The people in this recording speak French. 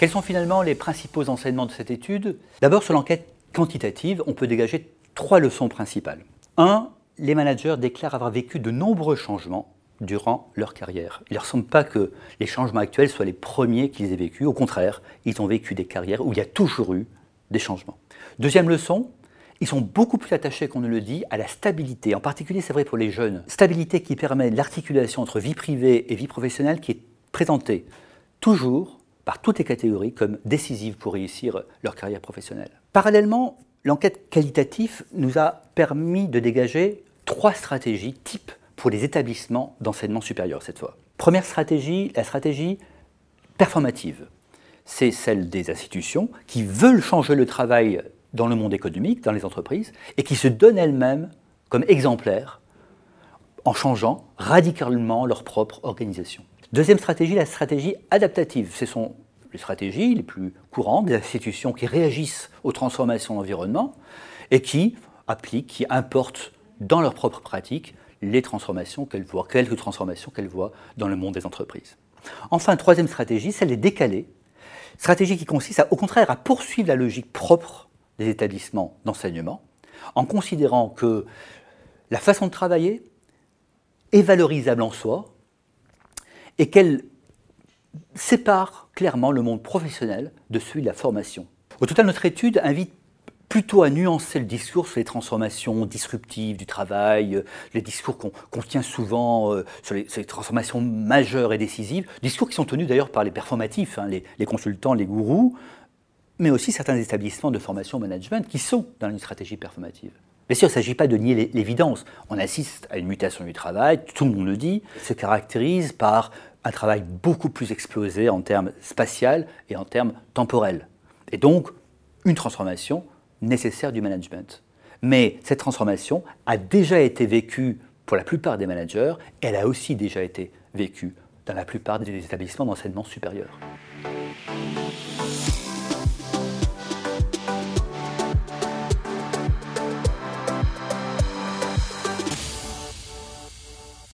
Quels sont finalement les principaux enseignements de cette étude? D'abord, sur l'enquête quantitative, on peut dégager trois leçons principales. Un, les managers déclarent avoir vécu de nombreux changements durant leur carrière. Il ne leur semble pas que les changements actuels soient les premiers qu'ils aient vécus. Au contraire, ils ont vécu des carrières où il y a toujours eu des changements. Deuxième leçon, ils sont beaucoup plus attachés qu'on ne le dit à la stabilité. En particulier, c'est vrai pour les jeunes. Stabilité qui permet l'articulation entre vie privée et vie professionnelle qui est présentée toujours par toutes les catégories comme décisive pour réussir leur carrière professionnelle. Parallèlement, l'enquête qualitative nous a permis de dégager trois stratégies types pour les établissements d'enseignement supérieur cette fois. Première stratégie, la stratégie performative. C'est celle des institutions qui veulent changer le travail dans le monde économique, dans les entreprises, et qui se donnent elles-mêmes comme exemplaires en changeant radicalement leur propre organisation. Deuxième stratégie, la stratégie adaptative. Ce sont les stratégies les plus courantes des institutions qui réagissent aux transformations de l'environnement et qui appliquent, qui importent dans leur propre pratique les transformations qu'elles voient, quelques transformations qu'elles voient dans le monde des entreprises. Enfin, troisième stratégie, celle des décalés. Stratégie qui consiste au contraire à poursuivre la logique propre des établissements d'enseignement, en considérant que la façon de travailler est valorisable en soi et qu'elle sépare clairement le monde professionnel de celui de la formation. Au total, notre étude invite plutôt à nuancer le discours sur les transformations disruptives du travail, euh, les discours qu'on tient souvent euh, sur les, transformations majeures et décisives, discours qui sont tenus d'ailleurs par les performatifs, hein, les, consultants, les gourous, mais aussi certains établissements de formation management qui sont dans une stratégie performative. Bien sûr, il ne s'agit pas de nier l'évidence. On assiste à une mutation du travail, tout le monde le dit, se caractérise par un travail beaucoup plus explosé en termes spatial et en termes temporels. Et donc, une transformation nécessaire du management. Mais cette transformation a déjà été vécue pour la plupart des managers, elle a aussi déjà été vécue dans la plupart des établissements d'enseignement supérieur.